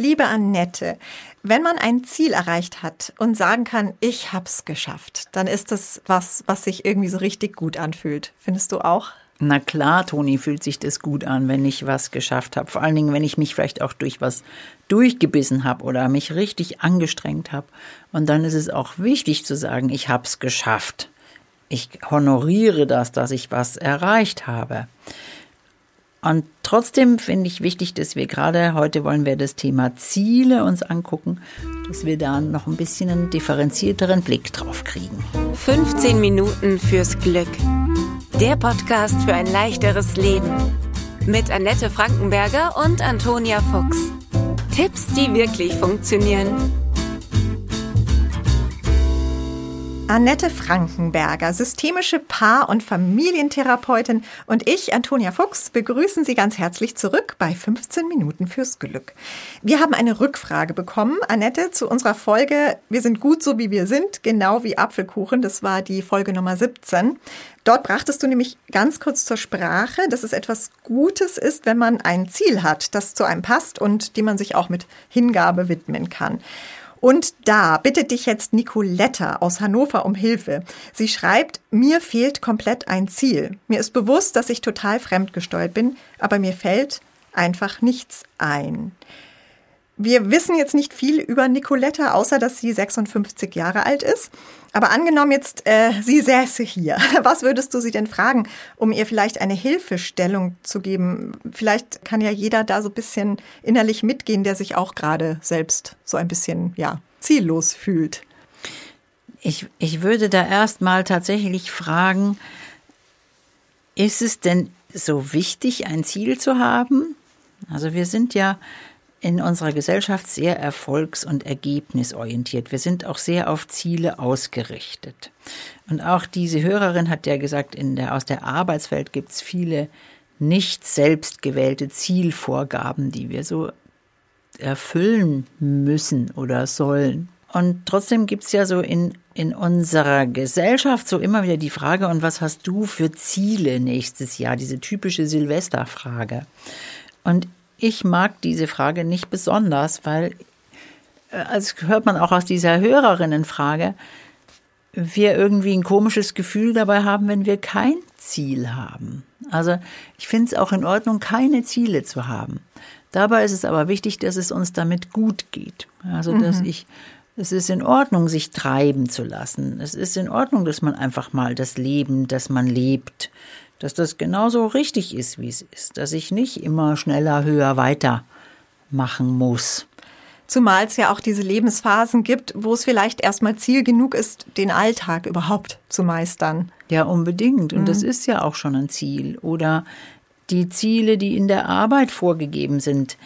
Liebe Annette, wenn man ein Ziel erreicht hat und sagen kann, ich hab's geschafft, dann ist das was, was sich irgendwie so richtig gut anfühlt. Findest du auch? Na klar, Toni, fühlt sich das gut an, wenn ich was geschafft habe. Vor allen Dingen, wenn ich mich vielleicht auch durch was durchgebissen habe oder mich richtig angestrengt habe. Und dann ist es auch wichtig zu sagen, ich hab's geschafft. Ich honoriere das, dass ich was erreicht habe. Und trotzdem finde ich wichtig, dass wir gerade heute wollen wir das Thema Ziele uns angucken, dass wir da noch ein bisschen einen differenzierteren Blick drauf kriegen. 15 Minuten fürs Glück. Der Podcast für ein leichteres Leben. Mit Annette Frankenberger und Antonia Fuchs. Tipps, die wirklich funktionieren. Annette Frankenberger, systemische Paar- und Familientherapeutin und ich, Antonia Fuchs, begrüßen Sie ganz herzlich zurück bei 15 Minuten fürs Glück. Wir haben eine Rückfrage bekommen, Annette, zu unserer Folge Wir sind gut so wie wir sind, genau wie Apfelkuchen. Das war die Folge Nummer 17. Dort brachtest du nämlich ganz kurz zur Sprache, dass es etwas Gutes ist, wenn man ein Ziel hat, das zu einem passt und dem man sich auch mit Hingabe widmen kann. Und da bittet dich jetzt Nicoletta aus Hannover um Hilfe. Sie schreibt, mir fehlt komplett ein Ziel. Mir ist bewusst, dass ich total fremdgesteuert bin, aber mir fällt einfach nichts ein. Wir wissen jetzt nicht viel über Nicoletta, außer dass sie 56 Jahre alt ist. Aber angenommen jetzt, äh, sie säße hier. Was würdest du sie denn fragen, um ihr vielleicht eine Hilfestellung zu geben? Vielleicht kann ja jeder da so ein bisschen innerlich mitgehen, der sich auch gerade selbst so ein bisschen, ja, ziellos fühlt. Ich, ich würde da erstmal tatsächlich fragen, ist es denn so wichtig, ein Ziel zu haben? Also wir sind ja in unserer Gesellschaft sehr erfolgs- und ergebnisorientiert. Wir sind auch sehr auf Ziele ausgerichtet. Und auch diese Hörerin hat ja gesagt, in der, aus der Arbeitswelt gibt es viele nicht selbst gewählte Zielvorgaben, die wir so erfüllen müssen oder sollen. Und trotzdem gibt es ja so in, in unserer Gesellschaft so immer wieder die Frage, und was hast du für Ziele nächstes Jahr? Diese typische Silvesterfrage. Und ich mag diese Frage nicht besonders, weil, als hört man auch aus dieser Hörerinnenfrage, wir irgendwie ein komisches Gefühl dabei haben, wenn wir kein Ziel haben. Also ich finde es auch in Ordnung, keine Ziele zu haben. Dabei ist es aber wichtig, dass es uns damit gut geht. Also dass mhm. ich es ist in Ordnung, sich treiben zu lassen. Es ist in Ordnung, dass man einfach mal das Leben, das man lebt, dass das genauso richtig ist, wie es ist, dass ich nicht immer schneller, höher, weiter machen muss. Zumal es ja auch diese Lebensphasen gibt, wo es vielleicht erstmal Ziel genug ist, den Alltag überhaupt zu meistern. Ja, unbedingt. Und mhm. das ist ja auch schon ein Ziel. Oder die Ziele, die in der Arbeit vorgegeben sind,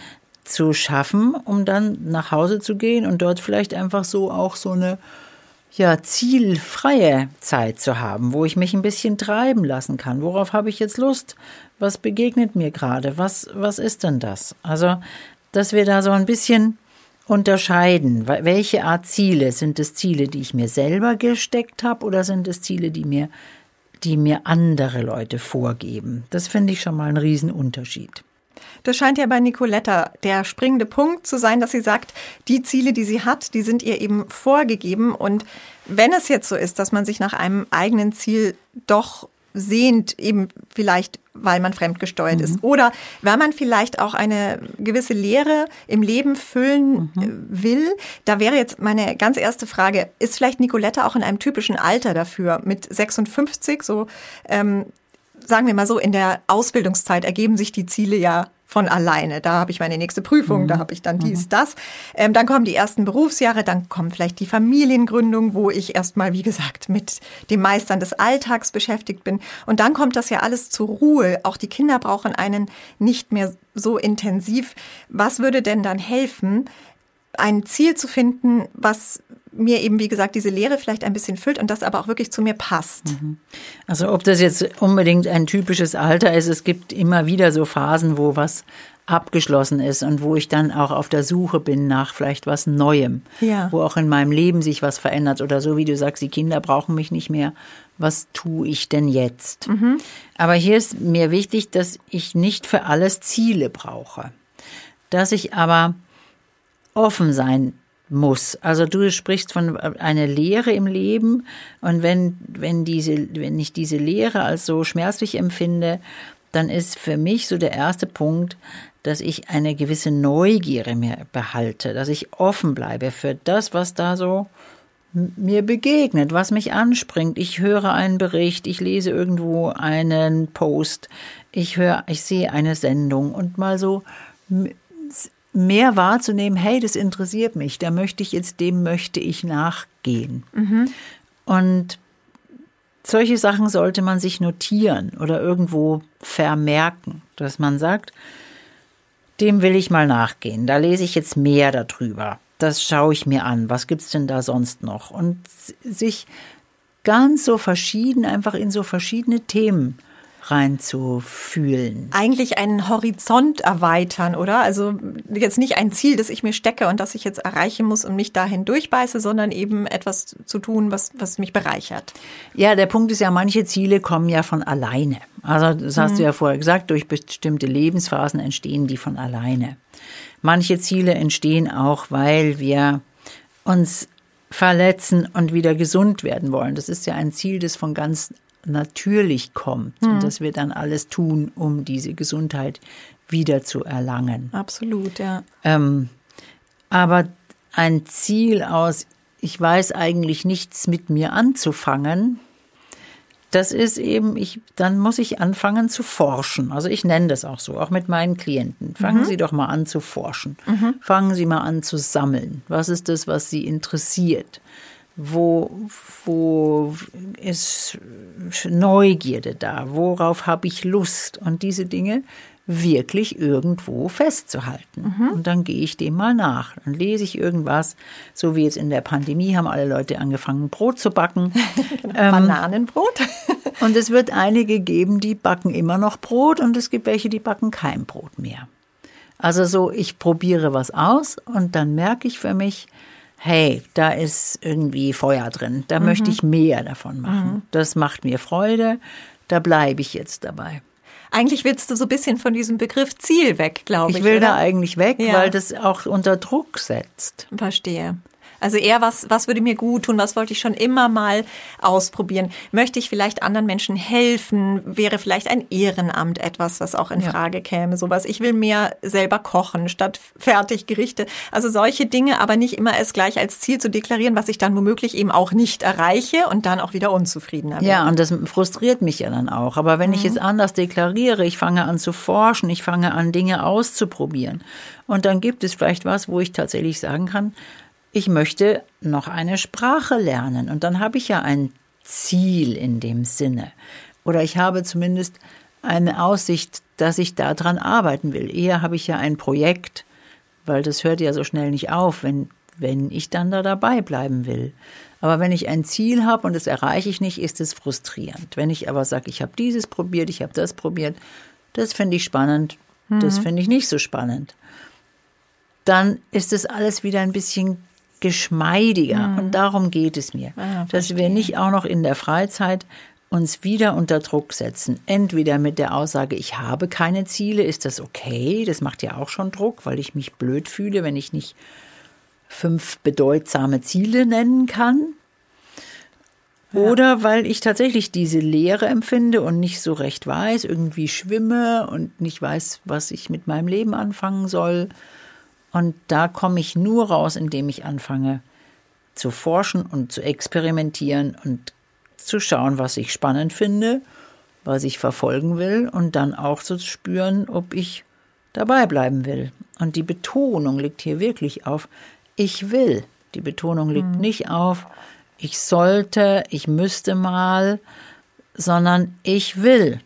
zu schaffen, um dann nach Hause zu gehen und dort vielleicht einfach so auch so eine ja, zielfreie Zeit zu haben, wo ich mich ein bisschen treiben lassen kann. Worauf habe ich jetzt Lust? Was begegnet mir gerade? Was, was ist denn das? Also, dass wir da so ein bisschen unterscheiden. Welche Art Ziele? Sind es Ziele, die ich mir selber gesteckt habe oder sind es Ziele, die mir, die mir andere Leute vorgeben? Das finde ich schon mal ein Riesenunterschied. Das scheint ja bei Nicoletta der springende Punkt zu sein, dass sie sagt, die Ziele, die sie hat, die sind ihr eben vorgegeben. Und wenn es jetzt so ist, dass man sich nach einem eigenen Ziel doch sehnt, eben vielleicht, weil man fremdgesteuert mhm. ist oder weil man vielleicht auch eine gewisse Lehre im Leben füllen mhm. Äh, will. Da wäre jetzt meine ganz erste Frage, ist vielleicht Nicoletta auch in einem typischen Alter dafür, mit 56, so ähm, sagen wir mal so, in der Ausbildungszeit ergeben sich die Ziele ja von alleine. Da habe ich meine nächste Prüfung, mhm. da habe ich dann dies, mhm. das. Ähm, dann kommen die ersten Berufsjahre, dann kommt vielleicht die Familiengründung, wo ich erstmal, wie gesagt, mit dem Meistern des Alltags beschäftigt bin. Und dann kommt das ja alles zur Ruhe. Auch die Kinder brauchen einen nicht mehr so intensiv. Was würde denn dann helfen, ein Ziel zu finden, was mir eben, wie gesagt, diese Lehre vielleicht ein bisschen füllt und das aber auch wirklich zu mir passt. Mhm. Also ob das jetzt unbedingt ein typisches Alter ist, es gibt immer wieder so Phasen, wo was abgeschlossen ist und wo ich dann auch auf der Suche bin nach vielleicht was Neuem, ja. wo auch in meinem Leben sich was verändert oder so wie du sagst, die Kinder brauchen mich nicht mehr. Was tue ich denn jetzt? Mhm. Aber hier ist mir wichtig, dass ich nicht für alles Ziele brauche, dass ich aber offen sein muss. Also du sprichst von einer Lehre im Leben und wenn, wenn diese, wenn ich diese Lehre als so schmerzlich empfinde, dann ist für mich so der erste Punkt, dass ich eine gewisse Neugierde mir behalte, dass ich offen bleibe für das, was da so mir begegnet, was mich anspringt. Ich höre einen Bericht, ich lese irgendwo einen Post, ich höre, ich sehe eine Sendung und mal so mehr wahrzunehmen, hey, das interessiert mich, da möchte ich jetzt, dem möchte ich nachgehen. Mhm. Und solche Sachen sollte man sich notieren oder irgendwo vermerken, dass man sagt, dem will ich mal nachgehen. Da lese ich jetzt mehr darüber. Das schaue ich mir an. Was gibt's denn da sonst noch? Und sich ganz so verschieden, einfach in so verschiedene Themen reinzufühlen. Eigentlich einen Horizont erweitern, oder? Also jetzt nicht ein Ziel, das ich mir stecke und das ich jetzt erreichen muss und mich dahin durchbeiße, sondern eben etwas zu tun, was, was mich bereichert. Ja, der Punkt ist ja, manche Ziele kommen ja von alleine. Also das hast mhm. du ja vorher gesagt, durch bestimmte Lebensphasen entstehen die von alleine. Manche Ziele entstehen auch, weil wir uns verletzen und wieder gesund werden wollen. Das ist ja ein Ziel, das von ganz natürlich kommt mhm. und dass wir dann alles tun, um diese Gesundheit wieder zu erlangen. Absolut, ja. Ähm, aber ein Ziel aus, ich weiß eigentlich nichts mit mir anzufangen, das ist eben, ich, dann muss ich anfangen zu forschen. Also ich nenne das auch so, auch mit meinen Klienten. Fangen mhm. Sie doch mal an zu forschen. Mhm. Fangen Sie mal an zu sammeln. Was ist das, was Sie interessiert? Wo, wo ist Neugierde da? Worauf habe ich Lust? Und diese Dinge wirklich irgendwo festzuhalten. Mhm. Und dann gehe ich dem mal nach. Dann lese ich irgendwas, so wie jetzt in der Pandemie haben alle Leute angefangen, Brot zu backen. genau, ähm, Bananenbrot. und es wird einige geben, die backen immer noch Brot und es gibt welche, die backen kein Brot mehr. Also so, ich probiere was aus und dann merke ich für mich, hey, da ist irgendwie Feuer drin, da mhm. möchte ich mehr davon machen. Mhm. Das macht mir Freude, da bleibe ich jetzt dabei. Eigentlich willst du so ein bisschen von diesem Begriff Ziel weg, glaube ich. Ich will oder? da eigentlich weg, ja. weil das auch unter Druck setzt. Verstehe. Also eher was, was würde mir gut tun, was wollte ich schon immer mal ausprobieren? Möchte ich vielleicht anderen Menschen helfen? Wäre vielleicht ein Ehrenamt etwas, was auch in ja. Frage käme? Sowas. Ich will mehr selber kochen statt Fertiggerichte. Also solche Dinge, aber nicht immer es gleich als Ziel zu deklarieren, was ich dann womöglich eben auch nicht erreiche und dann auch wieder unzufriedener bin. Ja, und das frustriert mich ja dann auch. Aber wenn mhm. ich jetzt anders deklariere, ich fange an zu forschen, ich fange an Dinge auszuprobieren. Und dann gibt es vielleicht was, wo ich tatsächlich sagen kann, ich möchte noch eine Sprache lernen. Und dann habe ich ja ein Ziel in dem Sinne. Oder ich habe zumindest eine Aussicht, dass ich daran arbeiten will. Eher habe ich ja ein Projekt, weil das hört ja so schnell nicht auf, wenn, wenn ich dann da dabei bleiben will. Aber wenn ich ein Ziel habe und das erreiche ich nicht, ist es frustrierend. Wenn ich aber sage, ich habe dieses probiert, ich habe das probiert, das finde ich spannend, mhm. das finde ich nicht so spannend, dann ist es alles wieder ein bisschen geschmeidiger. Mhm. Und darum geht es mir, ah, dass wir nicht auch noch in der Freizeit uns wieder unter Druck setzen. Entweder mit der Aussage, ich habe keine Ziele, ist das okay? Das macht ja auch schon Druck, weil ich mich blöd fühle, wenn ich nicht fünf bedeutsame Ziele nennen kann. Oder weil ich tatsächlich diese Leere empfinde und nicht so recht weiß, irgendwie schwimme und nicht weiß, was ich mit meinem Leben anfangen soll. Und da komme ich nur raus, indem ich anfange zu forschen und zu experimentieren und zu schauen, was ich spannend finde, was ich verfolgen will und dann auch zu spüren, ob ich dabei bleiben will. Und die Betonung liegt hier wirklich auf ich will. Die Betonung liegt mhm. nicht auf ich sollte, ich müsste mal, sondern ich will.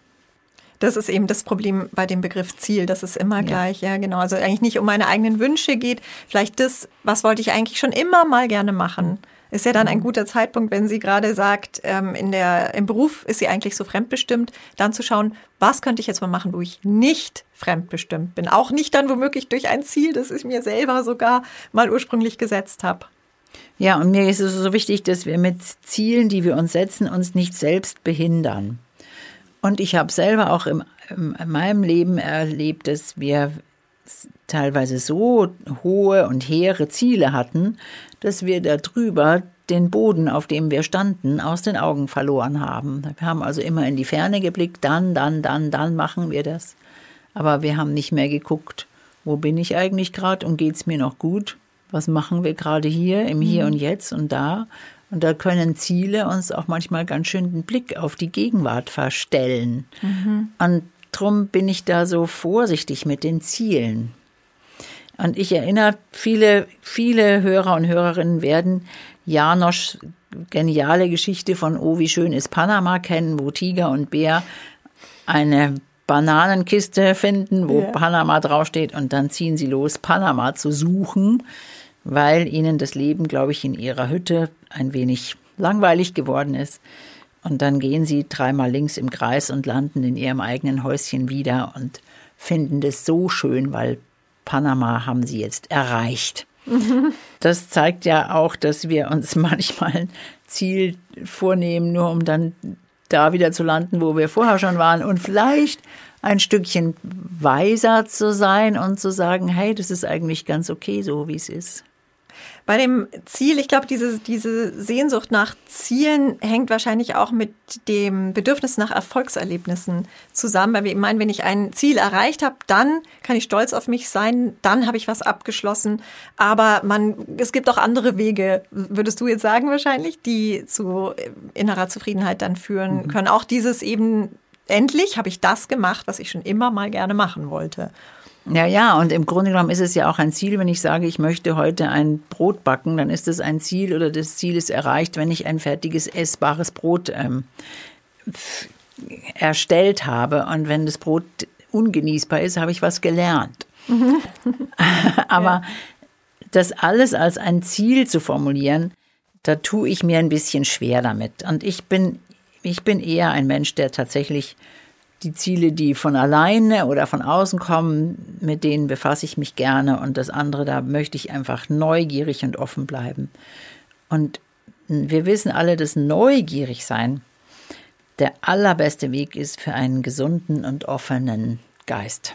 Das ist eben das Problem bei dem Begriff Ziel. Das ist immer ja. gleich, ja, genau. Also eigentlich nicht um meine eigenen Wünsche geht. Vielleicht das, was wollte ich eigentlich schon immer mal gerne machen. Ist ja dann ein mhm. guter Zeitpunkt, wenn sie gerade sagt, ähm, in der, im Beruf ist sie eigentlich so fremdbestimmt, dann zu schauen, was könnte ich jetzt mal machen, wo ich nicht fremdbestimmt bin. Auch nicht dann womöglich durch ein Ziel, das ich mir selber sogar mal ursprünglich gesetzt habe. Ja, und mir ist es so wichtig, dass wir mit Zielen, die wir uns setzen, uns nicht selbst behindern. Und ich habe selber auch im, in meinem Leben erlebt, dass wir teilweise so hohe und hehre Ziele hatten, dass wir darüber den Boden, auf dem wir standen, aus den Augen verloren haben. Wir haben also immer in die Ferne geblickt, dann, dann, dann, dann machen wir das. Aber wir haben nicht mehr geguckt, wo bin ich eigentlich gerade und geht es mir noch gut? Was machen wir gerade hier, im Hier mhm. und Jetzt und da? Und da können Ziele uns auch manchmal ganz schön den Blick auf die Gegenwart verstellen. Mhm. Und darum bin ich da so vorsichtig mit den Zielen. Und ich erinnere, viele, viele Hörer und Hörerinnen werden Janosch geniale Geschichte von Oh, wie schön ist Panama kennen, wo Tiger und Bär eine Bananenkiste finden, wo ja. Panama draufsteht und dann ziehen sie los, Panama zu suchen, weil ihnen das Leben, glaube ich, in ihrer Hütte ein wenig langweilig geworden ist. Und dann gehen sie dreimal links im Kreis und landen in ihrem eigenen Häuschen wieder und finden das so schön, weil Panama haben sie jetzt erreicht. Das zeigt ja auch, dass wir uns manchmal ein Ziel vornehmen, nur um dann da wieder zu landen, wo wir vorher schon waren und vielleicht ein Stückchen weiser zu sein und zu sagen, hey, das ist eigentlich ganz okay so, wie es ist. Bei dem Ziel, ich glaube, diese, diese Sehnsucht nach Zielen hängt wahrscheinlich auch mit dem Bedürfnis nach Erfolgserlebnissen zusammen. Weil ich meine, wenn ich ein Ziel erreicht habe, dann kann ich stolz auf mich sein, dann habe ich was abgeschlossen. Aber man, es gibt auch andere Wege, würdest du jetzt sagen wahrscheinlich, die zu innerer Zufriedenheit dann führen mhm. können. Auch dieses eben, endlich habe ich das gemacht, was ich schon immer mal gerne machen wollte. Ja, ja, und im Grunde genommen ist es ja auch ein Ziel, wenn ich sage, ich möchte heute ein Brot backen, dann ist es ein Ziel oder das Ziel ist erreicht, wenn ich ein fertiges, essbares Brot ähm, erstellt habe. Und wenn das Brot ungenießbar ist, habe ich was gelernt. Aber ja. das alles als ein Ziel zu formulieren, da tue ich mir ein bisschen schwer damit. Und ich bin, ich bin eher ein Mensch, der tatsächlich die Ziele, die von alleine oder von außen kommen, mit denen befasse ich mich gerne und das andere, da möchte ich einfach neugierig und offen bleiben. Und wir wissen alle, dass neugierig sein der allerbeste Weg ist für einen gesunden und offenen Geist.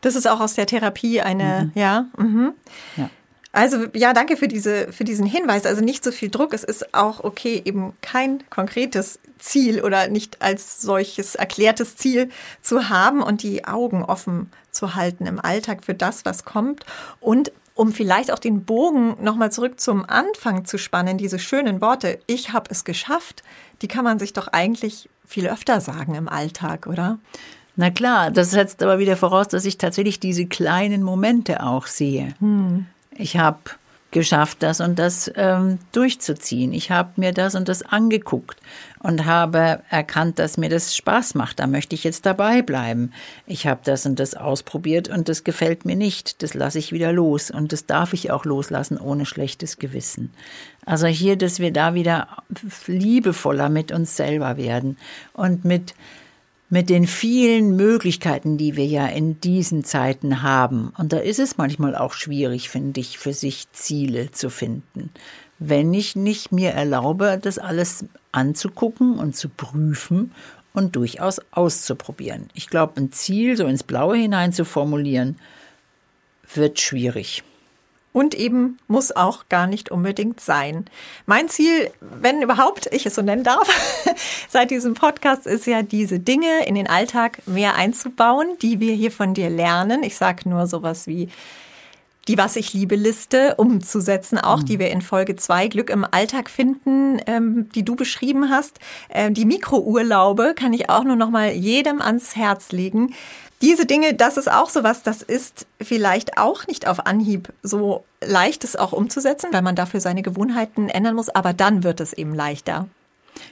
Das ist auch aus der Therapie eine, mhm. ja. Mhm. ja. Also ja, danke für, diese, für diesen Hinweis. Also nicht so viel Druck. Es ist auch okay, eben kein konkretes Ziel oder nicht als solches erklärtes Ziel zu haben und die Augen offen zu halten im Alltag für das, was kommt. Und um vielleicht auch den Bogen nochmal zurück zum Anfang zu spannen, diese schönen Worte, ich habe es geschafft, die kann man sich doch eigentlich viel öfter sagen im Alltag, oder? Na klar, das setzt aber wieder voraus, dass ich tatsächlich diese kleinen Momente auch sehe. Hm ich habe geschafft, das und das ähm, durchzuziehen. Ich habe mir das und das angeguckt und habe erkannt, dass mir das Spaß macht. Da möchte ich jetzt dabei bleiben. Ich habe das und das ausprobiert und das gefällt mir nicht. Das lasse ich wieder los und das darf ich auch loslassen ohne schlechtes Gewissen. Also hier, dass wir da wieder liebevoller mit uns selber werden und mit mit den vielen Möglichkeiten, die wir ja in diesen Zeiten haben. Und da ist es manchmal auch schwierig, finde ich, für sich Ziele zu finden. Wenn ich nicht mir erlaube, das alles anzugucken und zu prüfen und durchaus auszuprobieren. Ich glaube, ein Ziel so ins Blaue hinein zu formulieren, wird schwierig und eben muss auch gar nicht unbedingt sein. Mein Ziel, wenn überhaupt ich es so nennen darf, seit diesem Podcast ist ja diese Dinge in den Alltag mehr einzubauen, die wir hier von dir lernen. Ich sage nur sowas wie die Was ich liebe Liste umzusetzen, auch mhm. die wir in Folge 2 Glück im Alltag finden, ähm, die du beschrieben hast. Ähm, die Mikrourlaube kann ich auch nur noch mal jedem ans Herz legen diese Dinge, das ist auch sowas, das ist vielleicht auch nicht auf Anhieb so leicht, es auch umzusetzen, weil man dafür seine Gewohnheiten ändern muss, aber dann wird es eben leichter.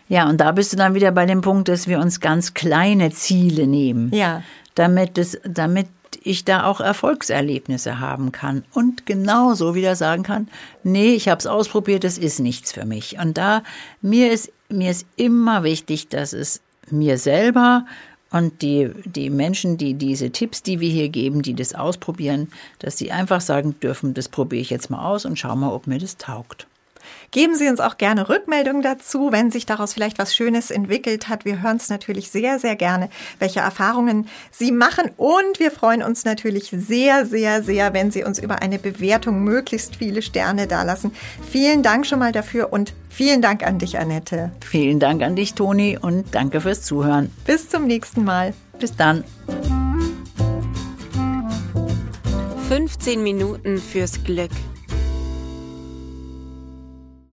Ja, und da bist du dann wieder bei dem Punkt, dass wir uns ganz kleine Ziele nehmen. Ja. Damit es, damit ich da auch Erfolgserlebnisse haben kann und genauso wieder sagen kann, nee, ich habe es ausprobiert, es ist nichts für mich. Und da mir ist mir ist immer wichtig, dass es mir selber und die, die Menschen, die diese Tipps, die wir hier geben, die das ausprobieren, dass sie einfach sagen dürfen, das probiere ich jetzt mal aus und schau mal, ob mir das taugt. Geben Sie uns auch gerne Rückmeldungen dazu, wenn sich daraus vielleicht was Schönes entwickelt hat. Wir hören es natürlich sehr, sehr gerne, welche Erfahrungen Sie machen. Und wir freuen uns natürlich sehr, sehr, sehr, wenn Sie uns über eine Bewertung möglichst viele Sterne dalassen. Vielen Dank schon mal dafür und vielen Dank an dich, Annette. Vielen Dank an dich, Toni, und danke fürs Zuhören. Bis zum nächsten Mal. Bis dann. 15 Minuten fürs Glück.